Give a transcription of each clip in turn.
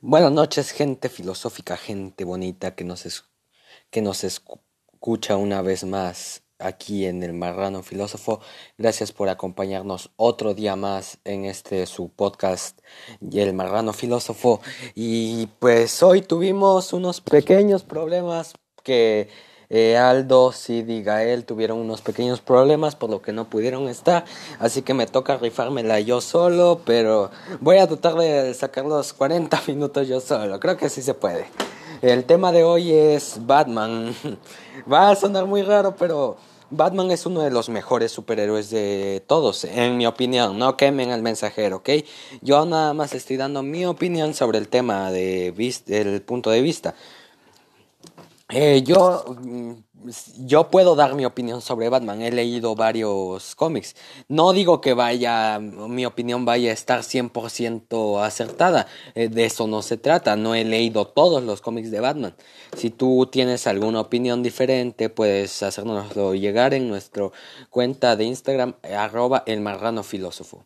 Buenas noches, gente filosófica, gente bonita que nos, que nos escucha una vez más aquí en el Marrano Filósofo. Gracias por acompañarnos otro día más en este su podcast El Marrano Filósofo. Y pues hoy tuvimos unos pequeños problemas que eh, Aldo, Sid y Gael tuvieron unos pequeños problemas por lo que no pudieron estar, así que me toca rifármela yo solo, pero voy a tratar de sacar los 40 minutos yo solo, creo que sí se puede. El tema de hoy es Batman. Va a sonar muy raro, pero Batman es uno de los mejores superhéroes de todos, en mi opinión. No quemen al mensajero, ¿ok? Yo nada más estoy dando mi opinión sobre el tema de del punto de vista. Eh, yo, mm, yo puedo dar mi opinión sobre Batman. He leído varios cómics. No digo que vaya, mi opinión vaya a estar 100% acertada. Eh, de eso no se trata. No he leído todos los cómics de Batman. Si tú tienes alguna opinión diferente, puedes hacérnoslo llegar en nuestra cuenta de Instagram, arroba el marrano filósofo.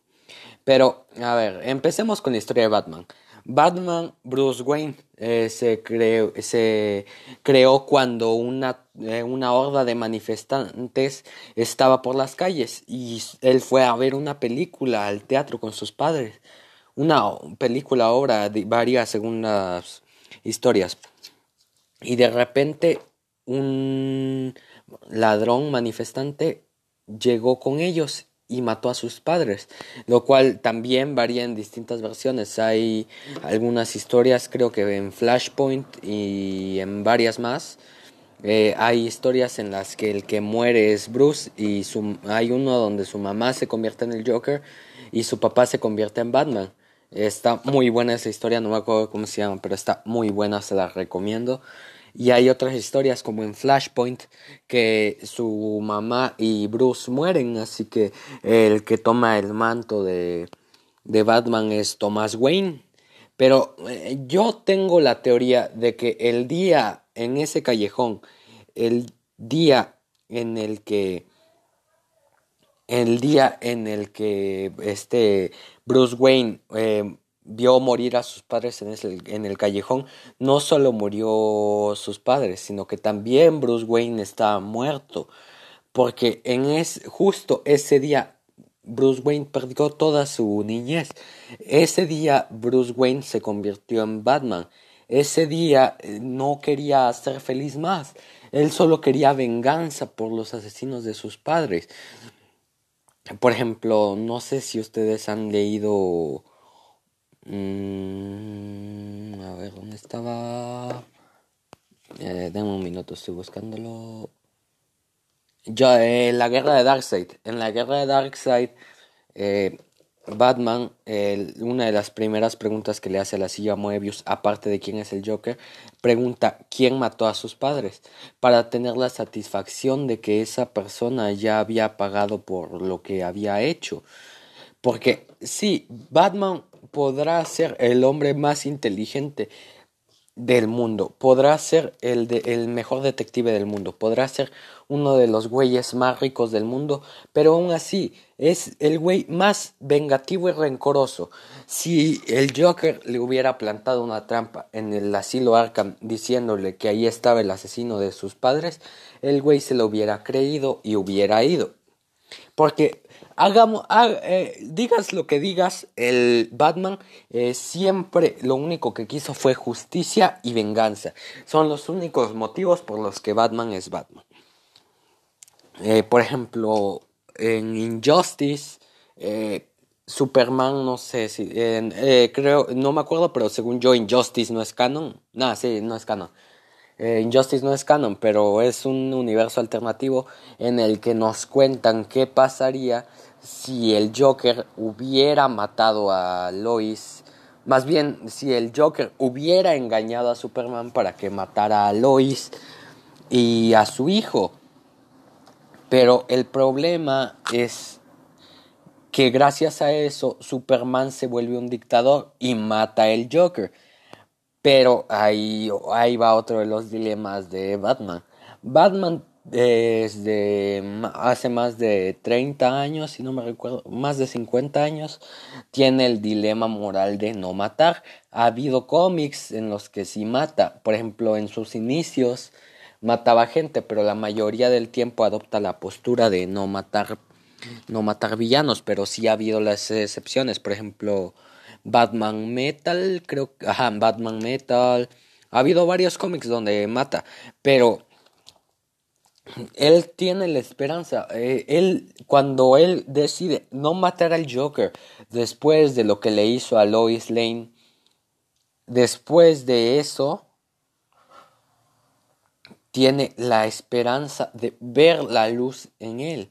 Pero, a ver, empecemos con la historia de Batman. Batman Bruce Wayne eh, se, creó, se creó cuando una, eh, una horda de manifestantes estaba por las calles y él fue a ver una película al teatro con sus padres. Una película, obra de varias según las historias. Y de repente un ladrón manifestante llegó con ellos y mató a sus padres, lo cual también varía en distintas versiones. Hay algunas historias, creo que en Flashpoint y en varias más. Eh, hay historias en las que el que muere es Bruce y su, hay uno donde su mamá se convierte en el Joker y su papá se convierte en Batman. Está muy buena esa historia, no me acuerdo cómo se llama, pero está muy buena, se la recomiendo. Y hay otras historias como en Flashpoint que su mamá y Bruce mueren, así que el que toma el manto de, de Batman es Thomas Wayne. Pero eh, yo tengo la teoría de que el día en ese callejón, el día en el que el día en el que este Bruce Wayne eh, vio morir a sus padres en el, callejón, no solo murió sus padres, sino que también Bruce Wayne estaba muerto, porque en es, justo ese día Bruce Wayne perdió toda su niñez. Ese día Bruce Wayne se convirtió en Batman. Ese día eh, no quería ser feliz más. Él solo quería venganza por los asesinos de sus padres. Por ejemplo, no sé si ustedes han leído Mm, a ver, ¿dónde estaba? Eh, un minuto, estoy buscándolo. Ya, eh, la guerra de Darkseid. En la guerra de Darkseid, eh, Batman, una de las primeras preguntas que le hace a la silla Moebius, aparte de quién es el Joker, pregunta quién mató a sus padres, para tener la satisfacción de que esa persona ya había pagado por lo que había hecho. Porque sí, Batman podrá ser el hombre más inteligente del mundo, podrá ser el, mejor detective del mundo, podrá ser uno de los güeyes más ricos del mundo, pero aún así es el güey más vengativo y rencoroso. Si el Joker le hubiera plantado una trampa en el asilo Arkham diciéndole que ahí estaba el asesino de sus padres, el güey se lo hubiera creído y hubiera ido. Porque hagamos, eh, digas lo que digas, el Batman eh, siempre lo único que quiso fue justicia y venganza. Son los únicos motivos por los que Batman es Batman. Eh, por ejemplo, en Injustice, Superman, no sé si, creo, no me acuerdo, pero según yo, Injustice no es canon. No, sí, no es canon. Injustice no es canon, pero es un universo alternativo en el que nos cuentan qué pasaría si el Joker hubiera matado a Lois, más bien si el Joker hubiera engañado a Superman para que matara a Lois y a su hijo. Pero el problema es que gracias a eso Superman se vuelve un dictador y mata al Joker. Pero ahí, ahí va otro de los dilemas de Batman. Batman desde hace más de 30 años, si no me recuerdo, más de 50 años, tiene el dilema moral de no matar. Ha habido cómics en los que sí mata, por ejemplo, en sus inicios mataba gente, pero la mayoría del tiempo adopta la postura de no matar no matar villanos, pero sí ha habido las excepciones, por ejemplo, Batman Metal, creo ajá, Batman Metal, ha habido varios cómics donde mata, pero él tiene la esperanza. Eh, él, cuando él decide no matar al Joker después de lo que le hizo a Lois Lane, después de eso, tiene la esperanza de ver la luz en él.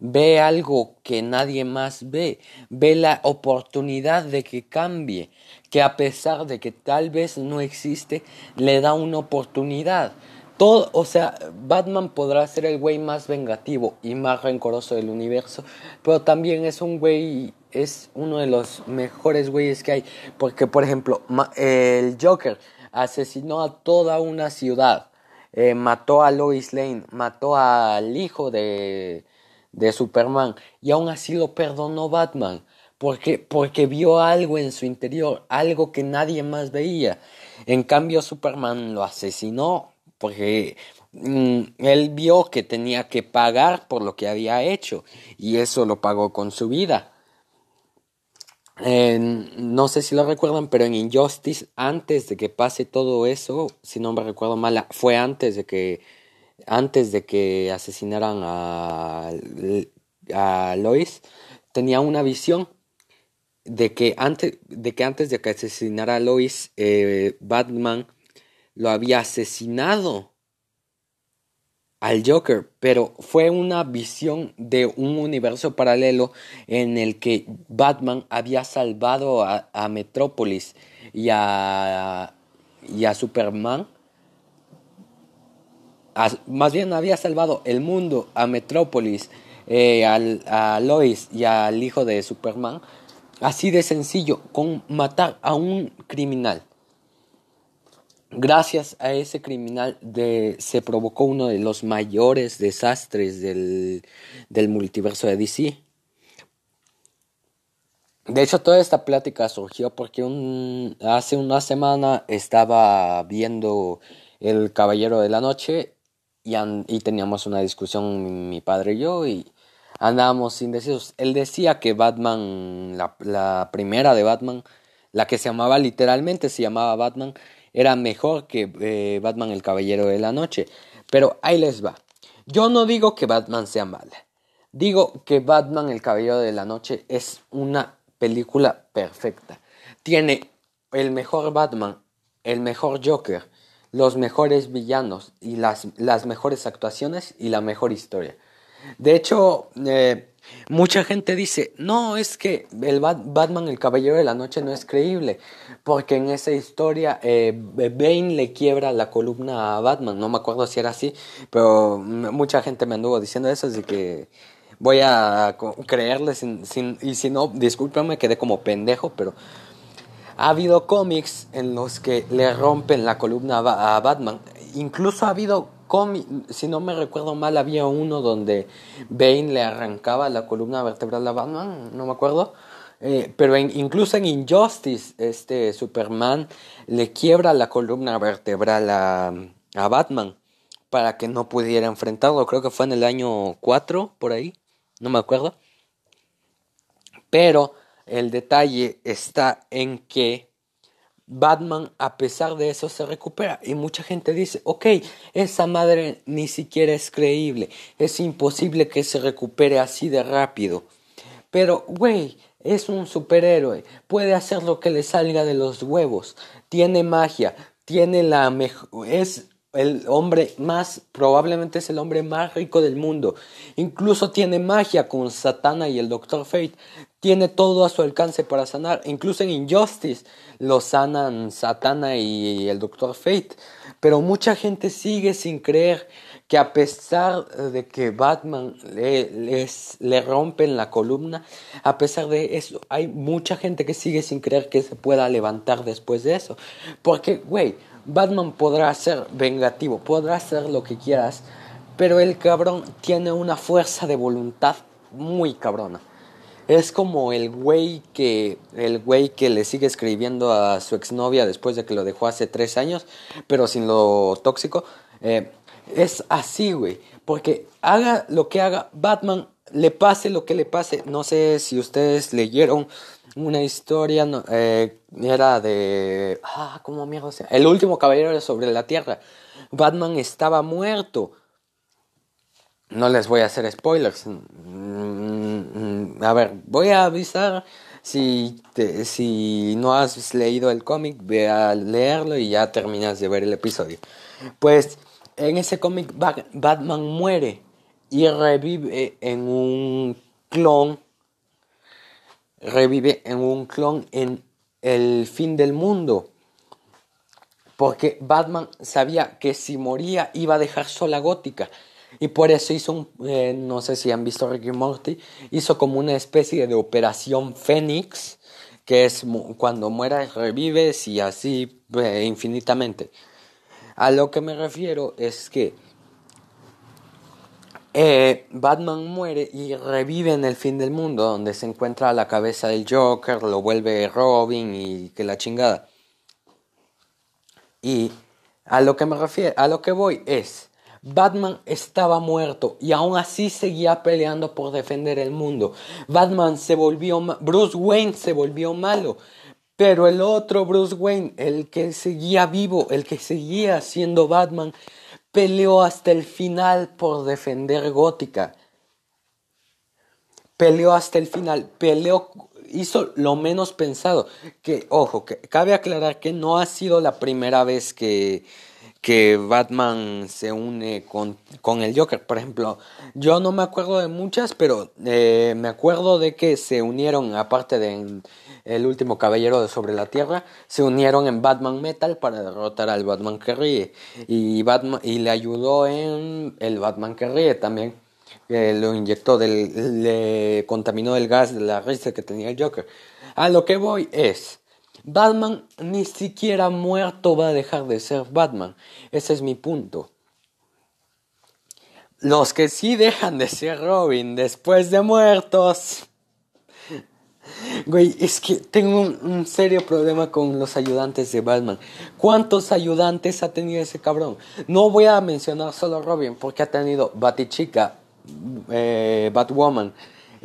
Ve algo que nadie más ve. Ve la oportunidad de que cambie. Que a pesar de que tal vez no existe, le da una oportunidad. Todo, o sea, Batman podrá ser el güey más vengativo y más rencoroso del universo, pero también es un güey, es uno de los mejores güeyes que hay, porque por ejemplo, el Joker asesinó a toda una ciudad, eh, mató a Lois Lane, mató al hijo de, de Superman y aún así lo perdonó Batman. Porque, porque vio algo en su interior, algo que nadie más veía. En cambio, Superman lo asesinó porque mm, él vio que tenía que pagar por lo que había hecho y eso lo pagó con su vida. no sé si lo recuerdan, pero en Injustice, antes de que pase todo eso, si no me recuerdo mal, fue antes de que antes de que asesinaran a, a Lois, tenía una visión de que antes de que antes de que asesinara a Lois, eh, Batman lo había asesinado al Joker, pero fue una visión de un universo paralelo en el que Batman había salvado a, Metrópolis y a, y a Superman. más bien había salvado el mundo a Metrópolis, eh, a Lois y al hijo de Superman. Así de sencillo, con matar a un criminal gracias a ese criminal de, se provocó uno de los mayores desastres del, del multiverso de DC. De hecho, toda esta plática surgió porque hace una semana estaba viendo El Caballero de la Noche y, y teníamos una discusión mi padre y yo y andábamos indecisos. Él decía que Batman, la, la primera de Batman, la que se llamaba literalmente, se llamaba Batman, era mejor que eh, Batman el Caballero de la Noche. Pero ahí les va. Yo no digo que Batman sea mala. Digo que Batman el Caballero de la Noche es una película perfecta. Tiene el mejor Batman, el mejor Joker, los mejores villanos y las, las mejores actuaciones y la mejor historia. De hecho, eh, Mucha gente dice, no, es que el Batman, el Caballero de la Noche, no es creíble, porque en esa historia eh, Bane le quiebra la columna a Batman, no me acuerdo si era así, pero mucha gente me anduvo diciendo eso, así que voy a creerle, sin, sin, y si no, discúlpame, quedé como pendejo, pero ha habido cómics en los que le rompen la columna a Batman, incluso ha habido si no me recuerdo mal, había uno donde Bane le arrancaba la columna vertebral a Batman, no me acuerdo. Eh, pero incluso en Injustice, este Superman le quiebra la columna vertebral a, a Batman para que no pudiera enfrentarlo. Creo que fue en el año 4, por ahí, no me acuerdo. Pero el detalle está en que Batman a pesar de eso se recupera y mucha gente dice, ok, esa madre ni siquiera es creíble, es imposible que se recupere así de rápido. Pero, güey, es un superhéroe, puede hacer lo que le salga de los huevos, tiene magia, tiene la mejor, es el hombre más, probablemente es el hombre más rico del mundo. Incluso tiene magia con Satana y el Doctor Fate. Tiene todo a su alcance para sanar. Incluso en Injustice lo sanan Satana y el Doctor Fate. Pero mucha gente sigue sin creer que a pesar de que Batman le, les, le rompen la columna, a pesar de eso, hay mucha gente que sigue sin creer que se pueda levantar después de eso. Porque, güey, Batman podrá ser vengativo, podrá hacer lo que quieras, Pero el cabrón tiene una fuerza de voluntad muy cabrona. Es como el güey que el güey que le sigue escribiendo a su exnovia después de que lo dejó hace tres años, pero sin lo tóxico. Eh, es así, güey. Porque haga lo que haga, Batman le pase lo que le pase. No sé si ustedes leyeron una historia, eh, era de... Ah, ¿cómo mierda sea? El último caballero sobre la Tierra. Batman estaba muerto. No les voy a hacer spoilers. Mm, a ver, voy a avisar si, si no has leído el cómic, ve a leerlo y ya terminas de ver el episodio. Pues en ese cómic Batman muere y revive en un clon. Revive en un clon en el fin del mundo. Porque Batman sabía que si moría iba a dejar sola Gótica. Y por eso hizo un, eh, no sé si han visto Ricky Morty, hizo como una especie de operación Fénix, que es cuando muera revives y así eh, infinitamente. A lo que me refiero es que eh, Batman muere y revive en el fin del mundo, donde se encuentra la cabeza del Joker, lo vuelve Robin y que la chingada. Y a lo que me refiero, a lo que voy es, Batman estaba muerto y aún así seguía peleando por defender el mundo. Batman se volvió, Bruce Wayne se volvió malo, pero el otro Bruce Wayne, el que seguía vivo, el que seguía siendo Batman, peleó hasta el final por defender Gótica. Peleó hasta el final, peleó, hizo lo menos pensado. Que, ojo, que cabe aclarar que no ha sido la primera vez que, que Batman se une con, con, el Joker. Por ejemplo, yo no me acuerdo de muchas, pero eh, me acuerdo de que se unieron, aparte de El último caballero de sobre la Tierra, se unieron en Batman Metal para derrotar al Batman que ríe. Y, Batman, y le ayudó en el Batman que ríe también. lo inyectó, del, le contaminó el gas de la risa que tenía el Joker. A lo que voy es Batman ni siquiera muerto va a dejar de ser Batman. Ese es mi punto. Los que sí dejan de ser Robin después de muertos. Güey, es que tengo un, serio problema con los ayudantes de Batman. ¿Cuántos ayudantes ha tenido ese cabrón? No voy a mencionar solo Robin, porque ha tenido Batichica, eh, Batwoman,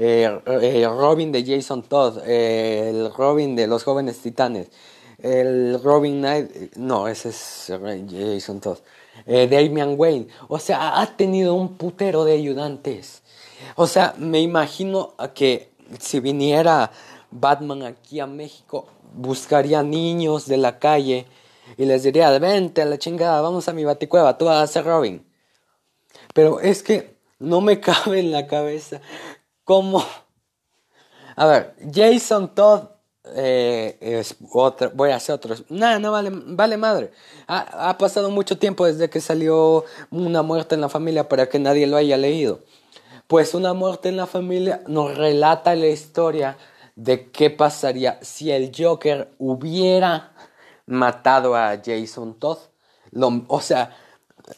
eh, eh, Robin de Jason Todd, eh, el Robin de los jóvenes titanes, el Robin Knight, no, ese es Jason Todd, Damian Wayne, o sea, ha tenido un putero de ayudantes. O sea, me imagino que si viniera Batman aquí a México, buscaría niños de la calle y les diría, vente a la chingada, vamos a mi baticueva, tú vas a ser Robin. Pero es que no me cabe en la cabeza como... A ver, Jason Todd eh, es otra, voy a hacer otros. Nada, no vale, vale madre. Ha, pasado mucho tiempo desde que salió Una muerte en la familia para que nadie lo haya leído. Pues Una muerte en la familia nos relata la historia de qué pasaría si el Joker hubiera matado a Jason Todd. O sea,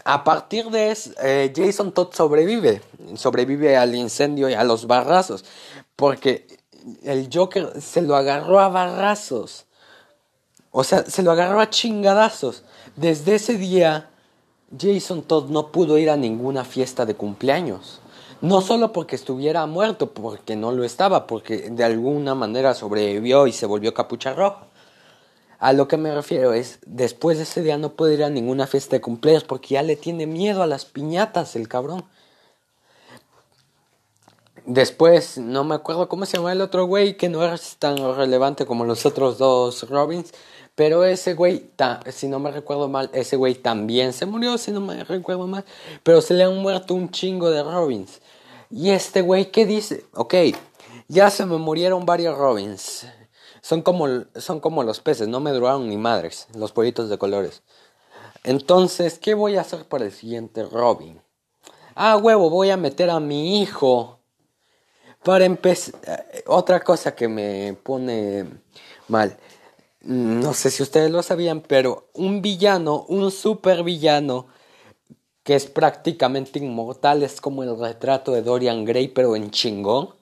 a partir de eso, eh, Jason Todd sobrevive, sobrevive al incendio y a los barrazos, porque el Joker se lo agarró a barrazos, o sea, se lo agarró a chingadazos. Desde ese día, Jason Todd no pudo ir a ninguna fiesta de cumpleaños. No solo porque estuviera muerto, porque no lo estaba, porque de alguna manera sobrevivió y se volvió capucha roja. A lo que me refiero es, después de ese día no puede ir a ninguna fiesta de cumpleaños porque ya le tiene miedo a las piñatas el cabrón. Después, no me acuerdo cómo se llama el otro güey, que no es tan relevante como los otros dos Robins. Pero ese güey, si no me recuerdo mal, ese güey también se murió, si no me recuerdo mal. Pero se le han muerto un chingo de Robins. Y este güey, ¿qué dice? Ok, ya se me murieron varios Robins. Son como, son como los peces, no me duraron ni madres, los pollitos de colores. Entonces, ¿qué voy a hacer para el siguiente Robin? Ah, huevo, voy a meter a mi hijo. Para empezar, eh, otra cosa que me pone mal. No sé si ustedes lo sabían, pero un villano, un super villano, que es prácticamente inmortal, es como el retrato de Dorian Gray, pero en chingón.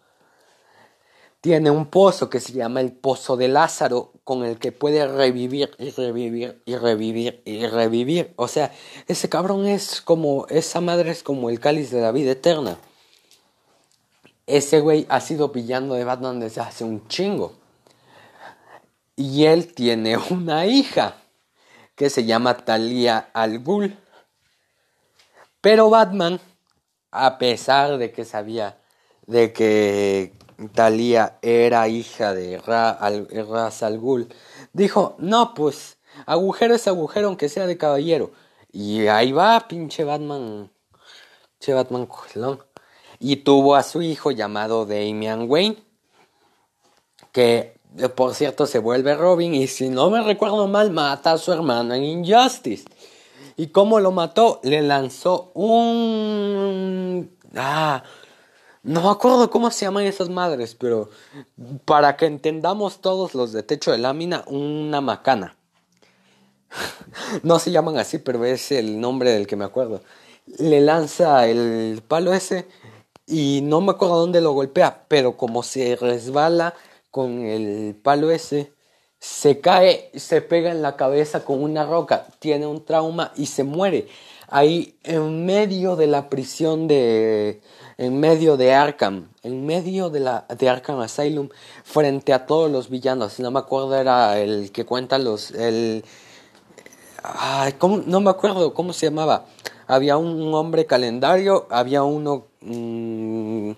Tiene un pozo que se llama el Pozo de Lázaro, con el que puede revivir y revivir y revivir y revivir. O sea, ese cabrón es como, esa madre es como el cáliz de la vida eterna. Ese güey ha sido pillando de Batman desde hace un chingo. Y él tiene una hija que se llama Talia al. Pero Batman, a pesar de que sabía de que Talia era hija de Ra al, Ras al dijo, no, pues agujero es agujero aunque sea de caballero. Y ahí va, pinche Batman, pinche Batman. Y tuvo a su hijo llamado Damian Wayne, que por cierto se vuelve Robin y si no me recuerdo mal mata a su hermano en Injustice. ¿Y cómo lo mató? Le lanzó un... Ah, no me acuerdo cómo se llaman esas madres, pero para que entendamos todos los de techo de lámina, una macana. no se llaman así, pero es el nombre del que me acuerdo. Le lanza el palo ese y no me acuerdo dónde lo golpea, pero como se resbala con el palo ese, se cae, se pega en la cabeza con una roca, tiene un trauma y se muere. Ahí en medio de la prisión de en medio de Arkham, en medio de la de Arkham Asylum, frente a todos los villanos. No me acuerdo era el que cuenta los el ay, no me acuerdo cómo se llamaba. Había un hombre calendario, había uno mm,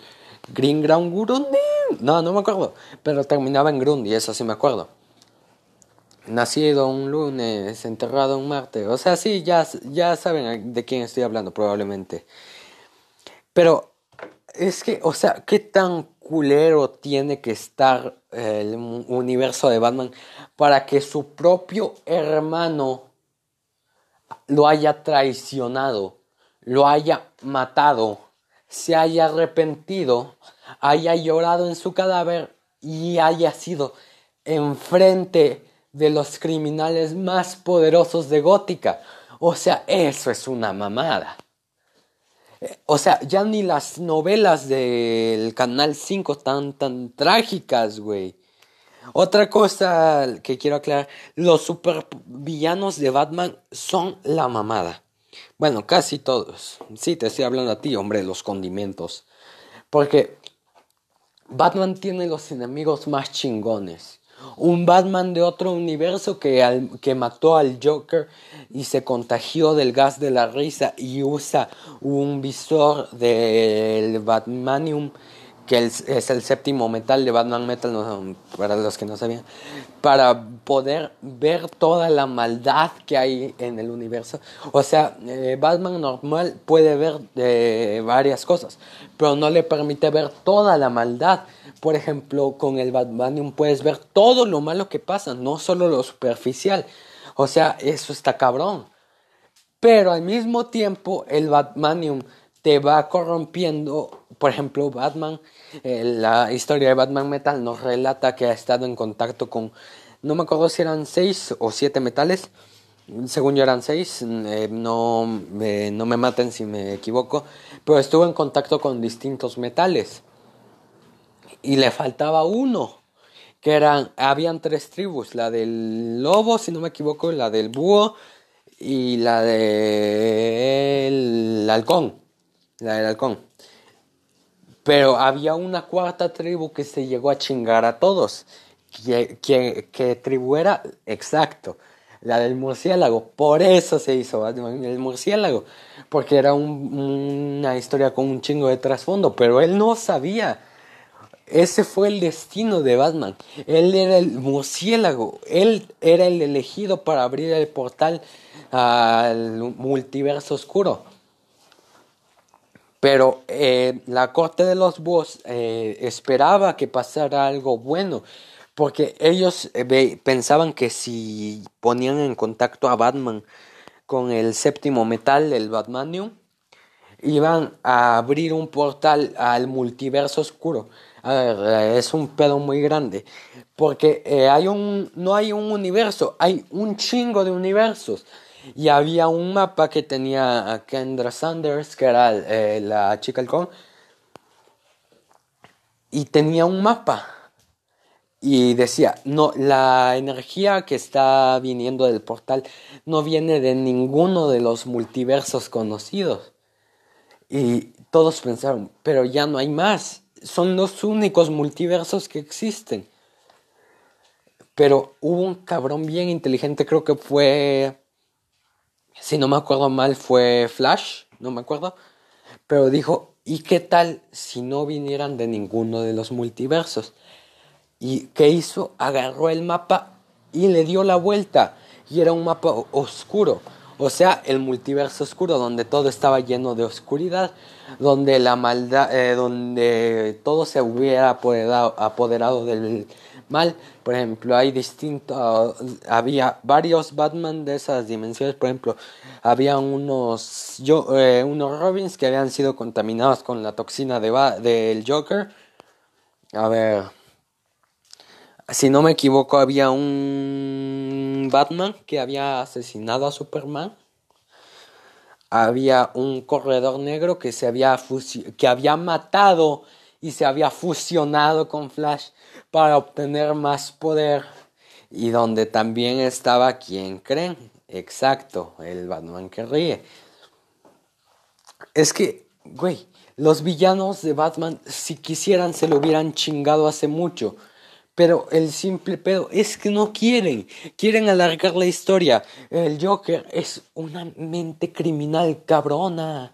Green Ground Grundy. No, no me acuerdo. Pero terminaba en Grundy, eso sí me acuerdo. Nacido un lunes, enterrado un martes. O sea, sí, ya, ya saben de quién estoy hablando, probablemente. Pero es que, o sea, ¿qué tan culero tiene que estar el universo de Batman para que su propio hermano lo haya traicionado, lo haya matado? se haya arrepentido, haya llorado en su cadáver y haya sido enfrente de los criminales más poderosos de Gótica. O sea, eso es una mamada. O sea, ya ni las novelas del Canal 5 están tan trágicas, güey. Otra cosa que quiero aclarar, los supervillanos de Batman son la mamada. Bueno, casi todos. Sí, te estoy hablando a ti, hombre, los condimentos. Porque Batman tiene los enemigos más chingones. Un Batman de otro universo que, que mató al Joker y se contagió del gas de la risa y usa un visor del Batmanium que es el séptimo metal de Batman Metal, para los que no sabían, para poder ver toda la maldad que hay en el universo. O sea, eh, Batman normal puede ver eh, varias cosas, pero no le permite ver toda la maldad. Por ejemplo, con el Batmanium puedes ver todo lo malo que pasa, no solo lo superficial. O sea, eso está cabrón. Pero al mismo tiempo, el Batmanium te va corrompiendo. Por ejemplo, Batman, eh, la historia de Batman Metal nos relata que ha estado en contacto con, no me acuerdo si eran seis o siete metales. Según yo eran seis, eh, no, no me maten si me equivoco, pero estuvo en contacto con distintos metales y le faltaba uno, que eran, habían tres tribus, la del lobo, si no me equivoco, la del búho y la del halcón la del halcón. Pero había una cuarta tribu que se llegó a chingar a todos. ¿Qué, tribu era? Exacto. La del murciélago. Por eso se hizo el murciélago. Porque era una historia con un chingo de trasfondo. Pero él no sabía. Ese fue el destino de Batman. Él era el murciélago. Él era el elegido para abrir el portal al multiverso oscuro. Pero eh, la corte de los búhos eh, esperaba que pasara algo bueno, porque ellos eh, pensaban que si ponían en contacto a Batman con el séptimo metal del Batmanium, iban a abrir un portal al multiverso oscuro. Es un pedo muy grande, porque hay un, no hay un universo, hay un chingo de universos. Y había un mapa que tenía a Kendra Sanders, que era eh, la chica halcón, y tenía un mapa. Y decía, no, la energía que está viniendo del portal no viene de ninguno de los multiversos conocidos. Y todos pensaron, pero ya no hay más. Son los únicos multiversos que existen. Pero hubo un cabrón bien inteligente, creo que fue si no me acuerdo mal, fue Flash, no me acuerdo, pero dijo, ¿y qué tal si no vinieran de ninguno de los multiversos? ¿Y qué hizo? Agarró el mapa y le dio la vuelta, y era un mapa oscuro. O sea, el multiverso oscuro, donde todo estaba lleno de oscuridad, donde la maldad, eh, donde todo se hubiera apoderado, apoderado del, mal. Por ejemplo, hay distintos, había varios Batman de esas dimensiones. Por ejemplo, había unos, yo, eh, unos Robins que habían sido contaminados con la toxina de del Joker. A ver, si no me equivoco, había un Batman que había asesinado a Superman. Había un corredor negro que se había que había matado y se había fusionado con Flash para obtener más poder y donde también estaba quien creen, exacto, el Batman que ríe. Es que, güey, los villanos de Batman, si quisieran, se lo hubieran chingado hace mucho. Pero el simple pedo es que no quieren. Quieren alargar la historia. El Joker es una mente criminal cabrona.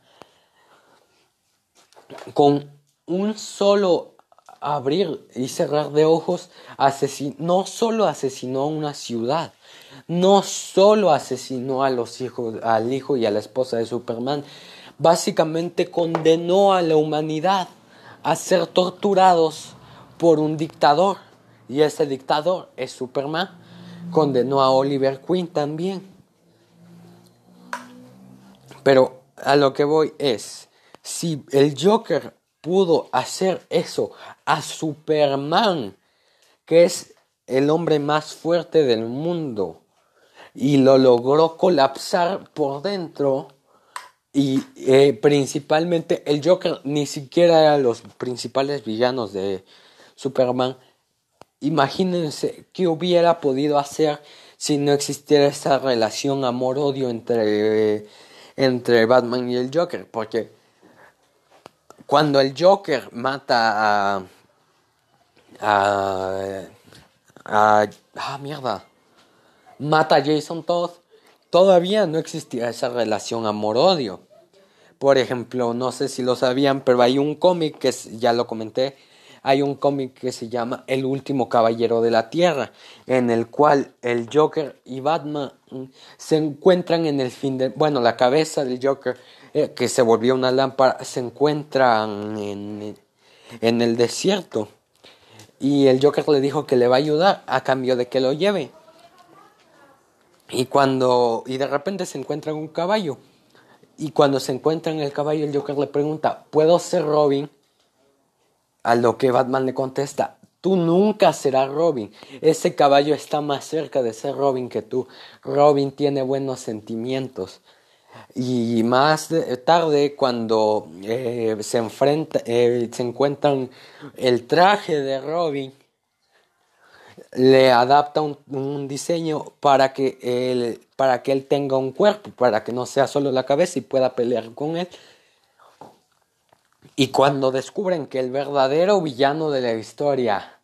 Con un solo abrir y cerrar de ojos, no solo asesinó a una ciudad, no solo asesinó a los hijos, al hijo y a la esposa de Superman, básicamente condenó a la humanidad a ser torturados por un dictador. Y ese dictador es Superman. Condenó a Oliver Queen también. Pero a lo que voy es, si el Joker pudo hacer eso a Superman, que es el hombre más fuerte del mundo, y lo logró colapsar por dentro. Y eh, principalmente el Joker ni siquiera era los principales villanos de Superman. Imagínense qué hubiera podido hacer si no existiera esa relación amor-odio entre, entre Batman y el Joker. Porque cuando el Joker mata a. a. a. ah, mierda. Mata a Jason Todd. Todavía no existía esa relación amor-odio. Por ejemplo, no sé si lo sabían, pero hay un cómic que ya lo comenté. Hay un cómic que se llama El último caballero de la Tierra, en el cual el Joker y Batman se encuentran en el fin de. Bueno, la cabeza del Joker eh, que se volvió una lámpara, se encuentran en, en el desierto. Y el Joker le dijo que le va a ayudar a cambio de que lo lleve. Y cuando. Y de repente se encuentra un caballo. Y cuando se encuentra en el caballo, el Joker le pregunta: ¿Puedo ser Robin? A lo que Batman le contesta: Tú nunca serás Robin. Ese caballo está más cerca de ser Robin que tú. Robin tiene buenos sentimientos. Y más tarde, cuando eh, se enfrenta, eh, se encuentran el traje de Robin, le adapta un, diseño para que, él, para que él tenga un cuerpo, para que no sea solo la cabeza y pueda pelear con él. Y cuando descubren que el verdadero villano de la historia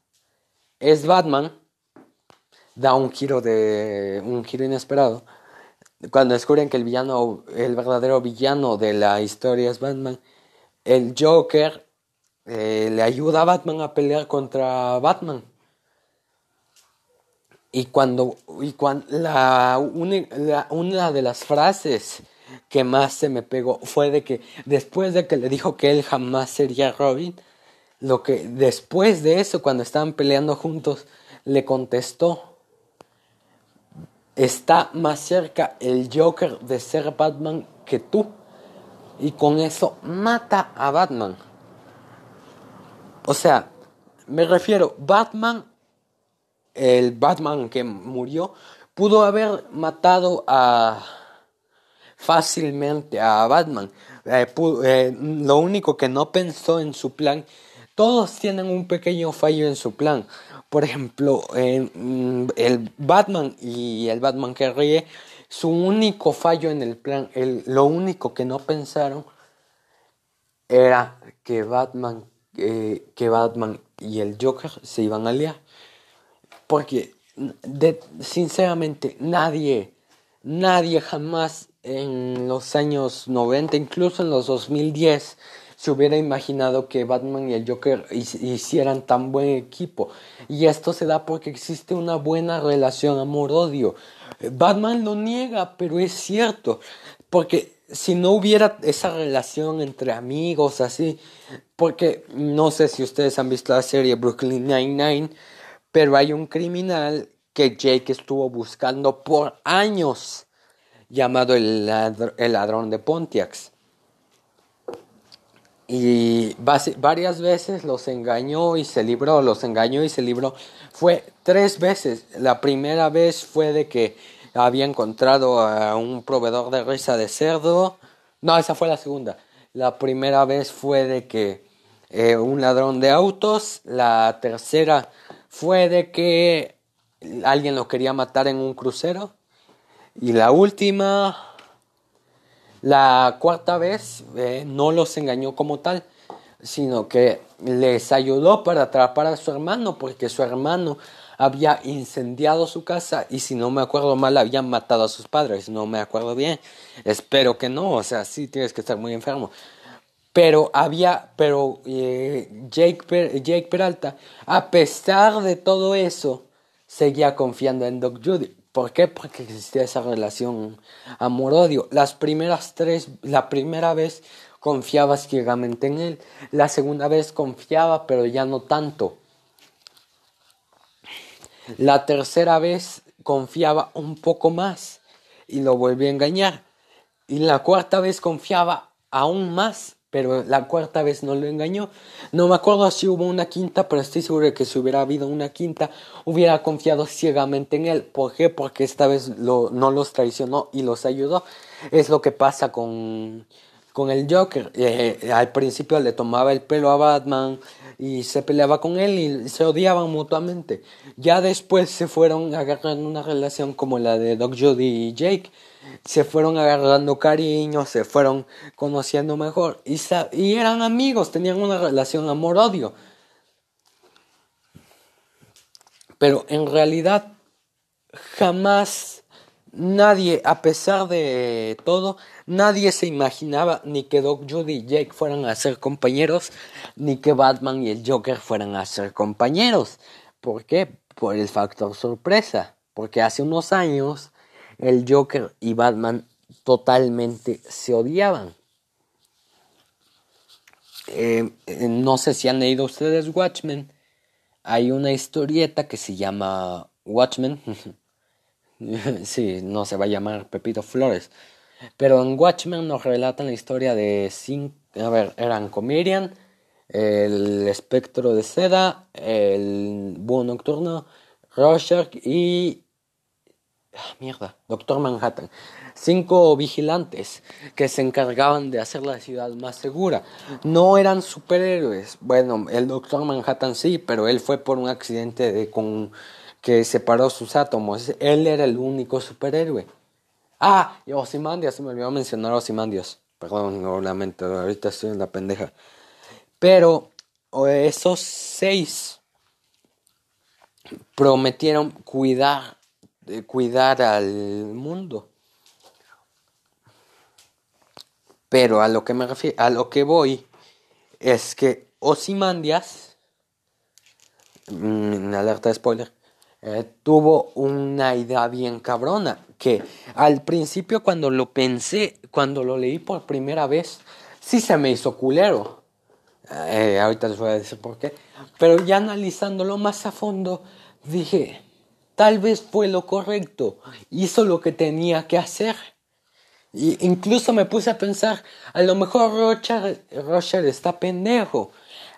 es Batman, da un giro de un giro inesperado cuando descubren que el villano, el verdadero villano de la historia es Batman, el Joker eh, le ayuda a Batman a pelear contra Batman. Y cuando, y cuando la, una de las frases que más se me pegó fue de que después de que le dijo que él jamás sería Robin, lo que después de eso, cuando estaban peleando juntos, le contestó está más cerca el Joker de ser Batman que tú. Y con eso mata a Batman. O sea, me refiero, Batman, el Batman que murió, pudo haber matado a, fácilmente a Batman. Eh, eh, lo único que no pensó en su plan, todos tienen un pequeño fallo en su plan. Por ejemplo, mm, el Batman y el Batman que ríe, su único fallo en el plan, lo único que no pensaron era que Batman, eh, que Batman y el Joker se iban a liar. Porque, sinceramente, nadie, nadie jamás en los años 90, incluso en los 2010, se hubiera imaginado que Batman y el Joker hicieran tan buen equipo. Y esto se da porque existe una buena relación amor-odio. Batman lo niega, pero es cierto. Porque si no hubiera esa relación entre amigos, así, porque no sé si ustedes han visto la serie Brooklyn Nine-Nine, pero hay un criminal que Jake estuvo buscando por años, llamado el, ladrón de Pontiacs. Y varias veces los engañó y se libró, los engañó y se libró. Fue tres veces. La primera vez fue de que había encontrado a un proveedor de risa de cerdo. No, esa fue la segunda. La primera vez fue de que eh, un ladrón de autos. La tercera fue de que alguien lo quería matar en un crucero. Y la última la cuarta vez eh, no los engañó como tal, sino que les ayudó para atrapar a su hermano, porque su hermano había incendiado su casa y si no me acuerdo mal habían matado a sus padres, no me acuerdo bien, espero que no, o sea, sí tienes que estar muy enfermo. Pero había, pero eh, Jake, Jake Peralta, a pesar de todo eso, seguía confiando en Doc Judy. ¿Por qué? Porque existía esa relación amor-odio. Las primeras tres, la primera vez confiaba ciegamente en él. La segunda vez confiaba, pero ya no tanto. La tercera vez confiaba un poco más y lo volvió a engañar. Y la cuarta vez confiaba aún más pero la cuarta vez no lo engañó. No me acuerdo si hubo una quinta, pero estoy seguro de que si hubiera habido una quinta, hubiera confiado ciegamente en él. ¿Por qué? Porque esta vez lo, no los traicionó y los ayudó. Es lo que pasa con, con el Joker. Eh, al principio le tomaba el pelo a Batman y se peleaba con él y se odiaban mutuamente. Ya después se fueron agarrando una relación como la de Doc Judy y Jake se fueron agarrando cariño, se fueron conociendo mejor y, y eran amigos, tenían una relación amor-odio. Pero en realidad jamás nadie, a pesar de todo, nadie se imaginaba ni que Doc Judy y Jake fueran a ser compañeros, ni que Batman y el Joker fueran a ser compañeros. ¿Por qué? Por el factor sorpresa. Porque hace unos años el Joker y Batman totalmente se odiaban. Eh, eh, no sé si han leído ustedes Watchmen. Hay una historieta que se llama Watchmen. sí, no se va a llamar Pepito Flores. Pero en Watchmen nos relatan la historia de cinco. A ver, eran Comedian, el espectro de seda, el búho nocturno, Rorschach y Ah, mierda, Doctor Manhattan. Cinco vigilantes que se encargaban de hacer la ciudad más segura. No eran superhéroes. Bueno, el Doctor Manhattan sí, pero él fue por un accidente de con que separó sus átomos. Él era el único superhéroe. Ah, y Ozymandias, se me olvidó mencionar Ozymandias. Perdón, obviamente, ahorita estoy en la pendeja. Pero esos seis prometieron cuidar de cuidar al mundo. Pero a lo que me refiero, a lo que voy es que Osimandias, en mm, alerta de spoiler, eh, tuvo una idea bien cabrona que al principio cuando lo pensé, cuando lo leí por primera vez, sí se me hizo culero. Eh, ahorita les voy a decir por qué. Pero ya analizándolo más a fondo, dije, Tal vez fue lo correcto, hizo lo que tenía que hacer. Y incluso me puse a pensar, a lo mejor Roger, Roger está pendejo,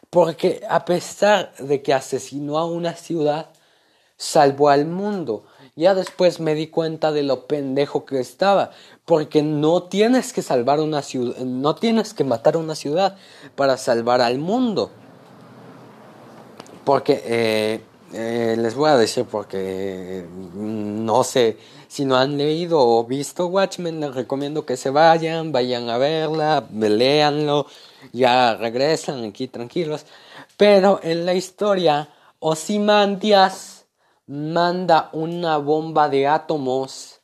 porque a pesar de que asesinó a una ciudad, salvó al mundo. Ya después me di cuenta de lo pendejo que estaba, porque no tienes que salvar una ciudad, no tienes que matar una ciudad para salvar al mundo. Porque eh, eh, les voy a decir porque no sé si no han leído o visto Watchmen, les recomiendo que se vayan, vayan a verla, leanlo, ya regresan aquí tranquilos. Pero en la historia, Ozymandias manda una bomba de átomos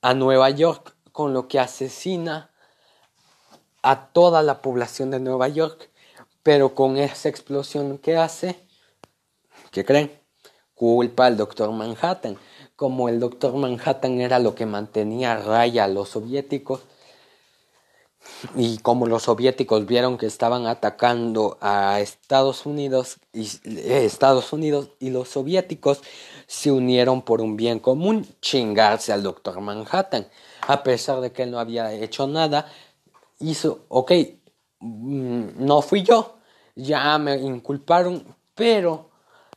a Nueva York, con lo que asesina a toda la población de Nueva York. Pero con esa explosión que hace, ¿qué creen? Culpa al Doctor Manhattan. Como el Doctor Manhattan era lo que mantenía a raya a los soviéticos, y como los soviéticos vieron que estaban atacando a Estados Unidos y eh, Estados Unidos y los soviéticos se unieron por un bien común, chingarse al doctor Manhattan, a pesar de que él no había hecho nada, hizo, ok, mm, no fui yo, ya me inculparon, pero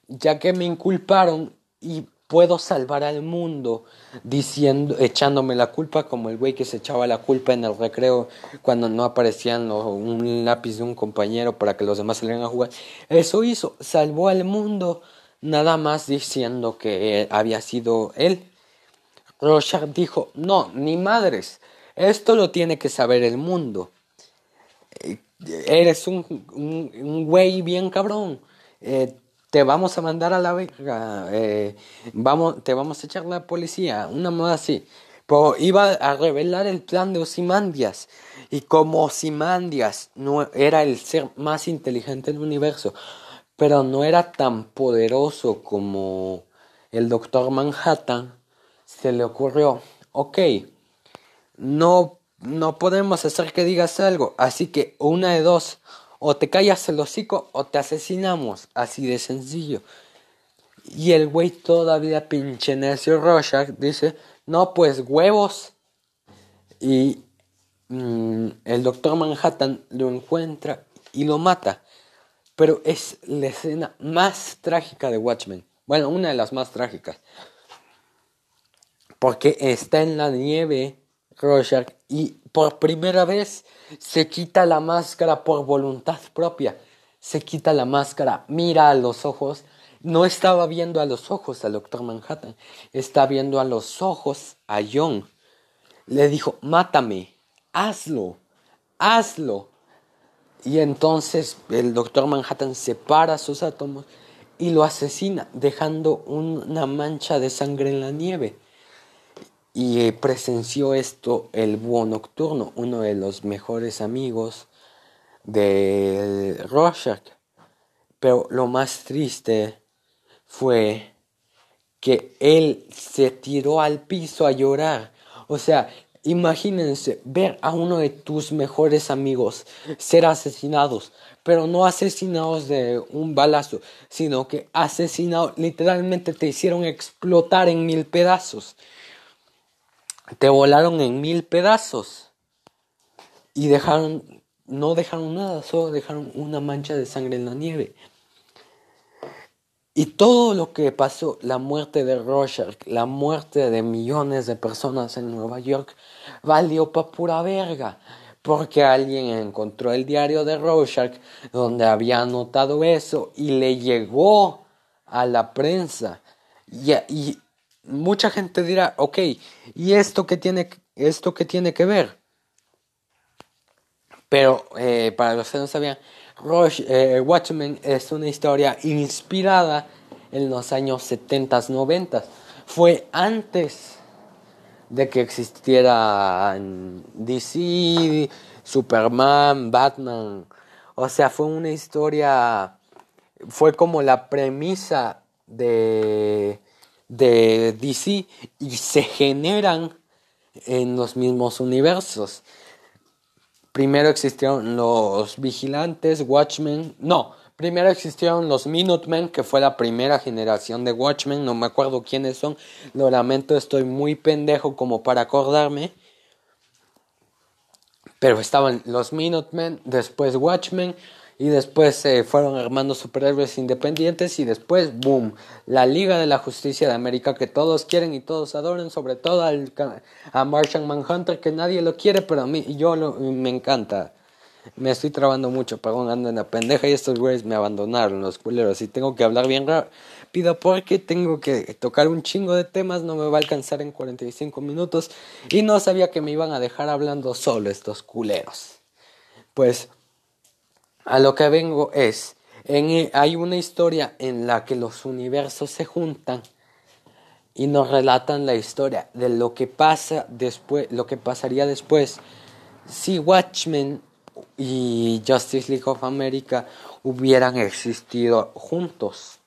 ya que me inculparon y puedo salvar al mundo diciendo, echándome la culpa como el güey que se echaba la culpa en el recreo cuando no aparecían un lápiz de un compañero para que los demás salieran a jugar. Eso hizo, salvó al mundo nada más diciendo que había sido él. Rorschach dijo, no, ni madres, esto lo tiene que saber el mundo. Eh, eres un, un, güey bien cabrón. Eh, te vamos a mandar a la verga, eh, vamos, te vamos a echar la policía, una moda así. Pero iba a revelar el plan de Osimandias. Y como Osimandias no era el ser más inteligente del universo, pero no era tan poderoso como el Doctor Manhattan, se le ocurrió, ok, no, no podemos hacer que digas algo, así que una de dos, o te callas el hocico o te asesinamos, así de sencillo. Y el güey todavía pinche necio Rorschach dice, no pues huevos. Y mm, el doctor Manhattan lo encuentra y lo mata. Pero es la escena más trágica de Watchmen. Bueno, una de las más trágicas. Porque está en la nieve Rorschach y por primera vez se quita la máscara por voluntad propia. Se quita la máscara, mira a los ojos. No estaba viendo a los ojos al doctor Manhattan, está viendo a los ojos a John. Le dijo, mátame, hazlo, hazlo. Y entonces el doctor Manhattan separa sus átomos y lo asesina, dejando una mancha de sangre en la nieve. Y presenció esto el búho nocturno, uno de los mejores amigos de Rorschach. Pero lo más triste fue que él se tiró al piso a llorar. O sea, imagínense ver a uno de tus mejores amigos ser asesinados, pero no asesinados de un balazo, sino que asesinados, literalmente te hicieron explotar en mil pedazos te volaron en mil pedazos y dejaron, no dejaron nada, solo dejaron una mancha de sangre en la nieve. Y todo lo que pasó, la muerte de Rorschach, la muerte de millones de personas en Nueva York, valió pa' pura verga. Porque alguien encontró el diario de Rorschach donde había anotado eso y le llegó a la prensa. Y mucha gente dirá, ok, ¿y esto qué tiene, esto qué tiene que ver? Pero eh, para los que no sabían, eh, Watchmen es una historia inspirada en los años 70, 90. Fue antes de que existiera DC, Superman, Batman. O sea, fue una historia, fue como la premisa de de DC y se generan en los mismos universos. Primero existieron los Vigilantes, Watchmen, no, primero existieron los Minutemen, que fue la primera generación de Watchmen, no me acuerdo quiénes son, lo lamento, estoy muy pendejo como para acordarme. Pero estaban los Minutemen, después Watchmen, y después se fueron armando superhéroes independientes y después, boom, la Liga de la Justicia de América que todos quieren y todos adoran, sobre todo al, a Martian Manhunter que nadie lo quiere, pero a mí yo lo, me encanta. Me estoy trabando mucho, perdón, ando en la pendeja y estos güeyes me abandonaron, los culeros, y tengo que hablar bien rápido porque tengo que tocar un chingo de temas, no me va a alcanzar en 45 minutos y no sabía que me iban a dejar hablando solo estos culeros. Pues a lo que vengo es, en, hay una historia en la que los universos se juntan y nos relatan la historia de lo que pasa después, lo que pasaría después si Watchmen y Justice League of America hubieran existido juntos.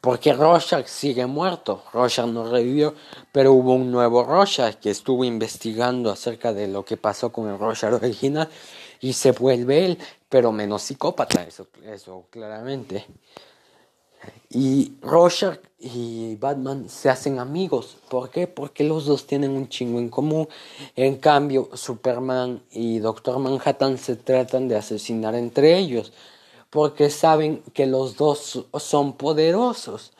Porque Rorschach sigue muerto, Rorschach no revivió, pero hubo un nuevo Rorschach que estuvo investigando acerca de lo que pasó con el Rorschach original y se vuelve él, pero menos psicópata, eso, eso claramente. Y Rorschach y Batman se hacen amigos. ¿Por qué? Porque los dos tienen un chingo en común. En cambio, Superman y Doctor Manhattan se tratan de asesinar entre ellos. Porque saben que los dos son poderosos.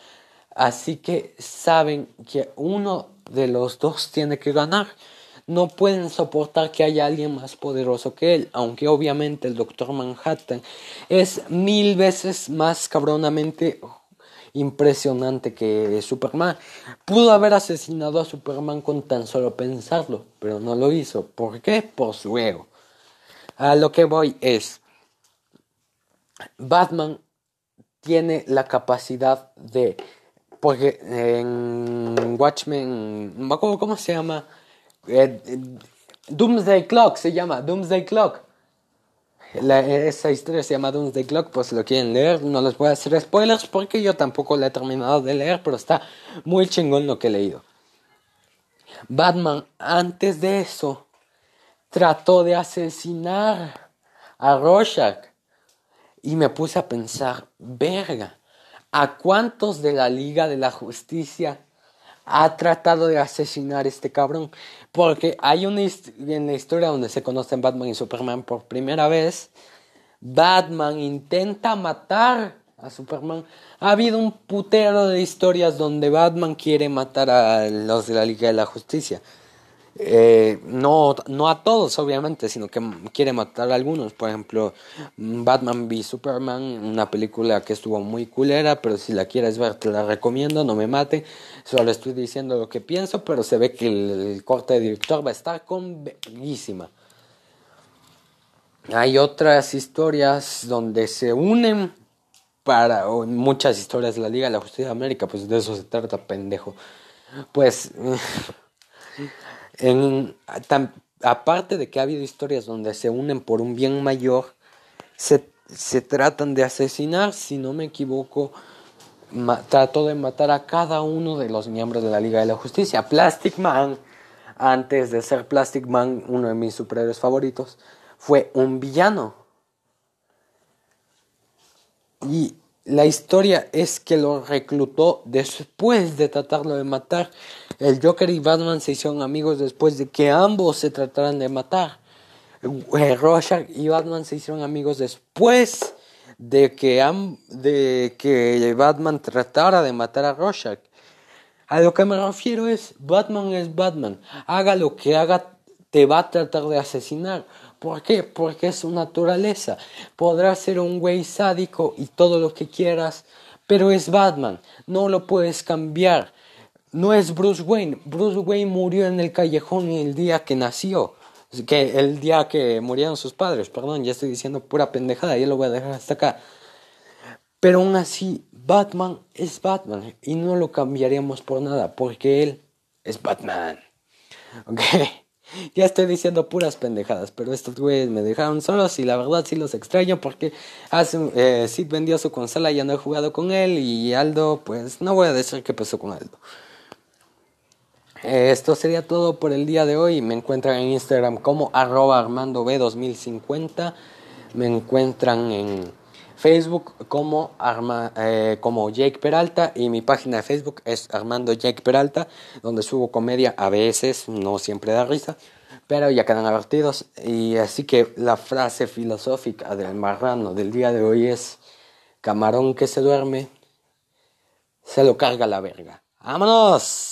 Así que saben que uno de los dos tiene que ganar no pueden soportar que haya alguien más poderoso que él, aunque obviamente el Doctor Manhattan es mil veces más cabronamente impresionante que Superman. Pudo haber asesinado a Superman con tan solo pensarlo, pero no lo hizo. ¿Por qué? Por su ego. A lo que voy es, Batman tiene la capacidad de, porque en Watchmen, me acuerdo cómo se llama, eh, Doomsday Clock se llama, Doomsday Clock. esa historia se llama Doomsday Clock, pues lo quieren leer, no les voy a hacer spoilers porque yo tampoco la he terminado de leer, pero está muy chingón lo que he leído. Batman, antes de eso, trató de asesinar a Rorschach y me puse a pensar, verga, ¿a cuántos de la Liga de la Justicia ha tratado de asesinar a este cabrón. Porque hay una en la historia donde se conocen Batman y Superman por primera vez. Batman intenta matar a Superman. Ha habido un putero de historias donde Batman quiere matar a los de la Liga de la Justicia. Eh, no, no a todos, obviamente, sino que quiere matar a algunos. Por ejemplo, Batman v Superman, una película que estuvo muy culera, pero si la quieres ver, te la recomiendo, no me mate. Solo estoy diciendo lo que pienso, pero se ve que el, corte de director va a estar con Hay otras historias donde se unen para muchas historias de la Liga de la Justicia de América, pues de eso se trata, pendejo. Pues En, aparte de que ha habido historias donde se unen por un bien mayor, se, tratan de asesinar, si no me equivoco, trató de matar a cada uno de los miembros de la Liga de la Justicia. Plastic Man, antes de ser Plastic Man, uno de mis superhéroes favoritos, fue un villano. Y la historia es que lo reclutó después de tratarlo de matar. El Joker y Batman se hicieron amigos después de que ambos se trataran de matar. Eh, Rorschach y Batman se hicieron amigos después de que, de que Batman tratara de matar a Rorschach. A lo que me refiero es, Batman es Batman. Haga lo que haga, te va a tratar de asesinar. ¿Por qué? Porque es su naturaleza. Podrá ser un güey sádico y todo lo que quieras, pero es Batman. No lo puedes cambiar. No es Bruce Wayne. Bruce Wayne murió en el callejón el día que nació. Que el día que murieron sus padres. Perdón, ya estoy diciendo pura pendejada. Ya lo voy a dejar hasta acá. Pero aún así, Batman es Batman. Y no lo cambiaríamos por nada. Porque él es Batman. ¿Ok? Ya estoy diciendo puras pendejadas, pero estos güeyes me dejaron solos y la verdad sí los extraño porque hace, eh, Sid vendió su consola y ya no he jugado con él y Aldo, pues no voy a decir qué pasó con Aldo. Esto sería todo por el día de hoy. Me encuentran en Instagram como arroba armandob2050. Me encuentran en Facebook como, Arma, eh, como Jake Peralta y mi página de Facebook es Armando Jake Peralta, donde subo comedia a veces, no siempre da risa, pero ya quedan advertidos. Y así que la frase filosófica del marrano del día de hoy es, camarón que se duerme, se lo carga la verga. ¡Vámonos!